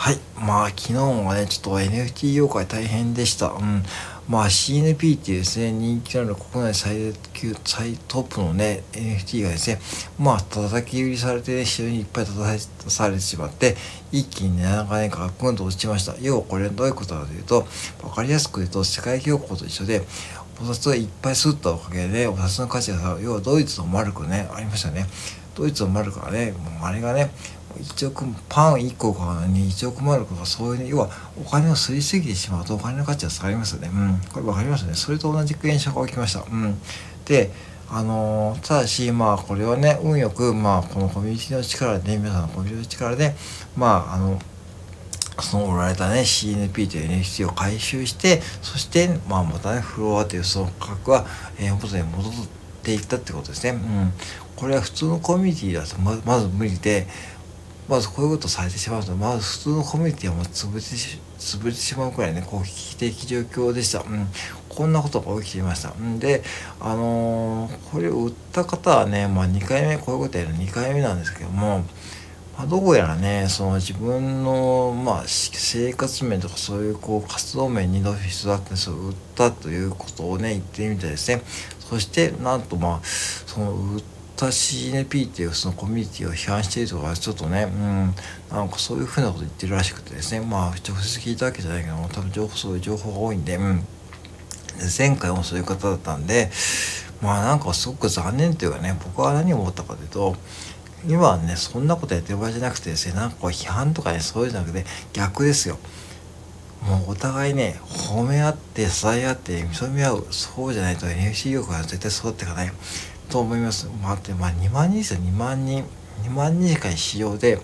はい。まあ、昨日もね、ちょっと NFT 業界大変でした。うん。まあ、CNP っていうですね、人気のある国内最級、最トップのね、NFT がですね、まあ、叩き売りされて、ね、非常にいっぱい叩きされてしまって、一気にね、7日年間ぐんと落ちました。要はこれどういうことかというと、わかりやすく言うと、世界恐慌と一緒で、お札をいっぱい吸ったおかげで、お札の価値が要はドイツのマルクね、ありましたね。ドイツのマルクがね、もうあれがね、1億パン1個買うのに1億マルクとかそういう、要はお金を吸いすぎてしまうとお金の価値は下がりますよね。うん。これ分かりますね。それと同じ現象が起きました。うん。で、あのー、ただし、まあ、これはね、運よく、まあ、このコミュニティの力で、ね、皆さんのコミュニティの力で、まあ、あの、その売られたね CNP という NFT を回収してそしてまあまたねフロアというその価格は、えー、元に戻っていったってことですね。うん、これは普通のコミュニティだとまず無理でまずこういうことされてしまうとまず普通のコミュニティはもう潰れてし潰れてしまうくらいねこう危機的状況でした、うん、こんなことが起きていました、ん、であのー、これを売った方はね、まあ、2回目こういうことやる2回目なんですけどもまあ、どうやらねその自分の、まあ、生活面とかそういうこう活動面に伸び人だってそう売ったということをね言ってみてですね。そしてなんとまあその売った CNP っていうそのコミュニティを批判しているとかちょっとねうんなんかそういうふうなこと言ってるらしくてですねまあ直接聞いたわけじゃないけども多分情報そういう情報が多いんで、うん、前回もそういう方だったんでまあなんかすごく残念というかね僕は何を思ったかというと今はねそんなことやってる場合じゃなくてですねなんかこう批判とかねそういうんじゃなくて逆ですよ。もうお互いね褒め合って支え合って認め合うそうじゃないと NFC 業界は絶対育っていかない。と思います。まあってまあ2万人ですよ。2万人。2万人しか市場で。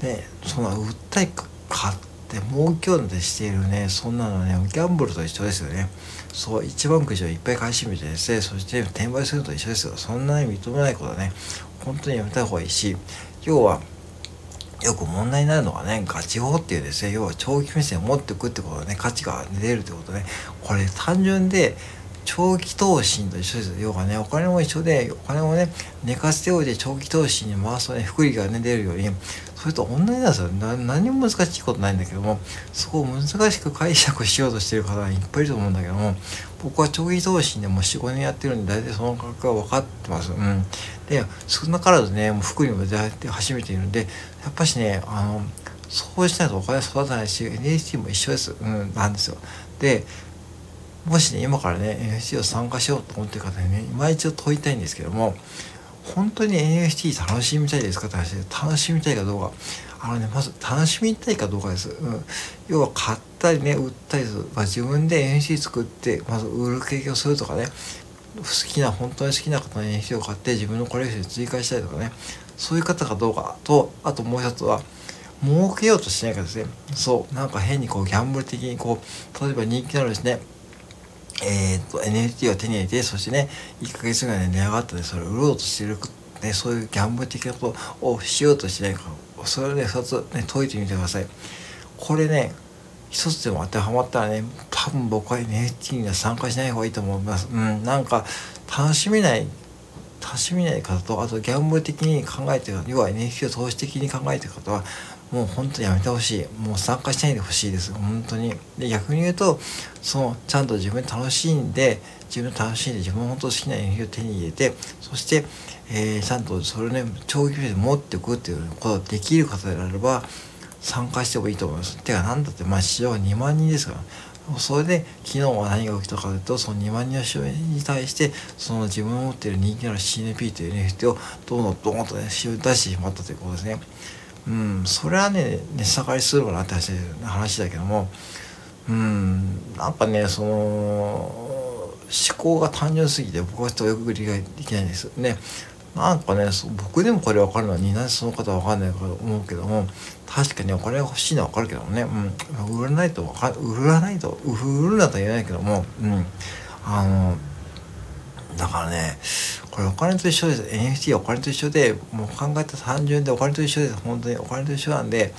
でその訴え買って儲けようとしているね。そんなのねギャンブルと一緒ですよね。そう一番くじをいっぱい買い占めてですね。そして転売すると一緒ですよ。そんなに認めないことはね本当にやめた方がいいし要はよく問題になるのはねガチ法っていうですね。要は長期目線を持っていくってことでね価値が出るってことね。これ単純で長期投資と一緒です。要はね、お金も一緒で、お金をね、寝かせておいて長期投資に回すとね、福利がね、出るように、それと同じなんですよ。何も難しいことないんだけども、そこを難しく解釈しようとしてる方がいっぱいいると思うんだけども、僕は長期投資でもう4、5年やってるんで、大体その価格は分かってます。うん。で、少なからずね、もう福利も出始めているんで、やっぱしね、あの、そうしないとお金育たないし、NHT も一緒です。うん、なんですよ。で、もしね、今からね、NFT を参加しようと思ってる方にね、今一度問いたいんですけども、本当に NFT 楽しみたいですかって話で、楽しみたいかどうか。あのね、まず楽しみたいかどうかです。うん。要は買ったりね、売ったりする。まあ、自分で NFT 作って、まず売る経験をするとかね、好きな、本当に好きな方の NFT を買って自分のコレクションに追加したりとかね、そういう方かどうかと、あともう一つは、儲けようとしないかですね。そう、なんか変にこうギャンブル的にこう、例えば人気のあるですね、えーと、NFT を手に入れてそしてね1ヶ月ぐらい値上がったでそれを売ろうとしてる、ね、そういうギャンブル的なことをしようとしてないかそれをね2つね解いてみてください。これね一つでも当てはまったらね多分僕は NFT には参加しない方がいいと思います。うんなんか楽しめない楽しめない方とあとギャンブル的に考えてる要は NFT を投資的に考えてる方はもう本当やめてほしいもう参加しないでほしいです本当にで逆に言うとそのちゃんと自分楽しんで自分楽しんで自分の本当好きな演技を手に入れてそして、えー、ちゃんとそれをね長期で持っておくっていうことができる方であれば参加してもいいと思います。てか何だってまあ市場は2万人ですからそれで昨日は何が起きたかというとその2万人の人に対してその自分の持っている人気のある CNP という NFT をどんどんどんとね出してしまったということですね。うん、それはね値下がりするかなって話だけどもうん。なんかねその思考が単純すぎて僕はちょっとよく理解できないんですよ。ね。なんかね僕でもこれ分かるのになぜその方は分かんないかと思うけども確かにお金が欲しいのは分かるけどもね、うん、売らないと分か売らないと売るなとは言えないけども、うん、あのだからねこれお金と一緒です。NFT はお金と一緒でもう考えた単純でお金と一緒です。本当にお金と一緒なんで。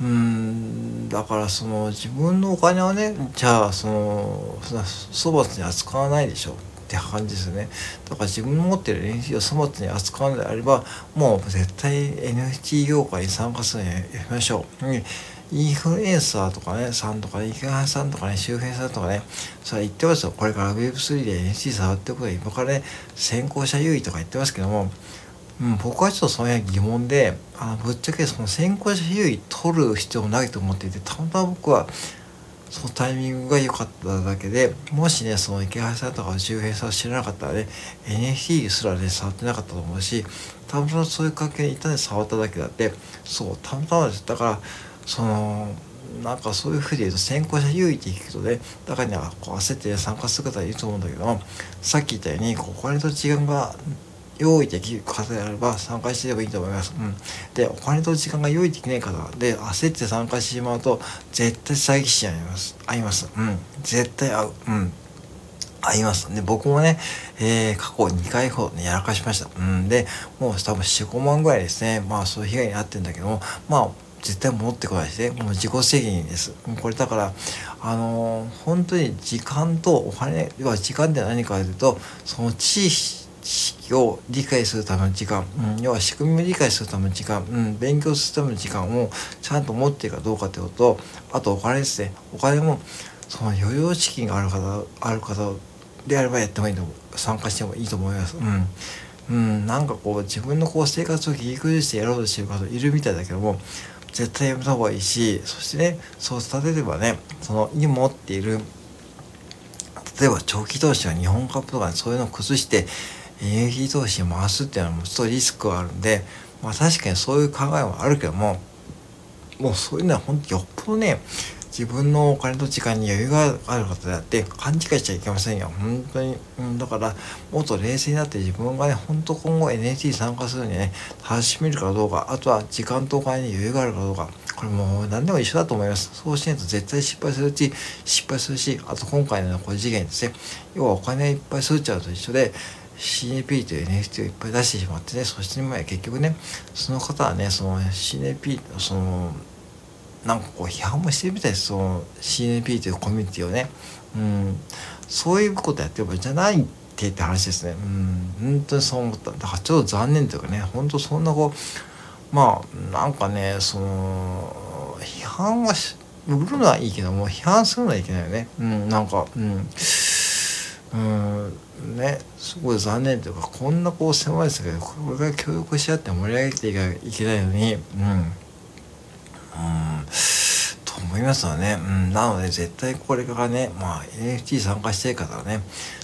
うんだからその自分のお金をねじゃあその粗末に扱わないでしょ。って感じですよね。だから自分の持ってる NFT を粗末に扱うのであればもう絶対 NFT 業界に参加するのやりましょう、うんインフルエンサーとかね、さんとかね、池原さんとかね、周平さんとかね、それ言ってますよ。これから Web3 で NFT 触っていくこと今からね、先行者優位とか言ってますけども、うん、僕はちょっとその辺疑問で、あのぶっちゃけその先行者優位取る必要ないと思っていて、たまたま僕はそのタイミングが良かっただけで、もしね、その池原さんとか周平さんを知らなかったらね、NFT すらね、触ってなかったと思うし、たまたまそういう関係で一旦で触っただけだって、そう、たまたまです。だから、そのなんかそういうふうで言うと先行者優位って聞くとね中にはこう焦って参加する方いると思うんだけどさっき言ったようにお金と時間が用意できる方であれば参加してればいいと思います。うん、でお金と時間が用意できない方で焦って参加してしまうと絶対詐欺師に合います。合います。うん、絶対合う。うん合います。で、僕もね、えー、過去2回ほどね、やらかしました。うん、で、もう多分4、5万ぐらいですね、まあそういう被害に遭ってるんだけども、まあ絶対戻ってこないしね。もう自己責任です。これだからあのー、本当に時間とお金要は時間って何かというとその知識を理解するための時間、うん、要は仕組みを理解するための時間、うん、勉強するための時間をちゃんと持っているかどうかということ。とあとお金ですね。お金もその余裕資金がある方ある方であればやってもいいと思う。参加してもいいと思います。うん。うん、なんかこう自分のこう生活を切り崩してやろうとしてる方いるみたいだけども絶対やめた方がいいしそしてねそう例えばねその今持っている例えば長期投資は日本株とかそういうのを崩してエネルギー投資に回すっていうのはもちょっとリスクがあるんでまあ確かにそういう考えもあるけどももうそういうのは本当よっぽどね自分のお金と時間に余裕がある方であって勘違いしちゃいけませんよ。本当に、うん、だからもっと冷静になって自分がね本当今後 NHT 参加するにね楽しめるかどうかあとは時間とお金に余裕があるかどうか。これもう何でも一緒だと思います。そうしないと絶対失敗するし失敗するしあと今回のこれ次元ですね。要はお金いっぱいするっちゃうと一緒で CNP という NFT をいっぱい出してしまってねそして今や結局ねその方はねその CNP そのなんかこう批判もしてみたいですその CNP というコミュニティをね、うん、そういうことやってる場合じゃないってって話ですね。うん。本当にそう思った。だからちょっと残念というかね。本当そんなこうまあなんかねその批判はし売るのはいいけども批判するのはいけないよね。うん。なんかうん。うん。ね。すごい残念というかこんなこう狭いですけどこれから協力し合って盛り上げていかいけないのに。うん。思いますよね。うん、なので絶対これからね、まあ NFT 参加したい方はね、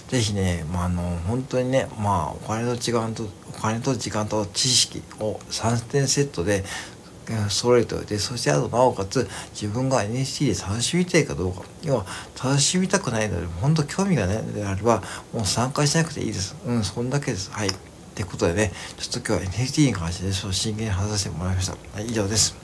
是非ね、まあ、あの本当にね、まあお金と時間とお金と時間と知識を3点セットで揃えておいてそしてあとなおかつ自分が NFT で楽しみたいかどうか。要は楽しみたくないので本当興味がないのであればもう参加しなくていいです。うんそんだけです。はい。ってことでねちょっと今日は NFT に関して、ね、真剣に話させてもらいました、はい、以上です。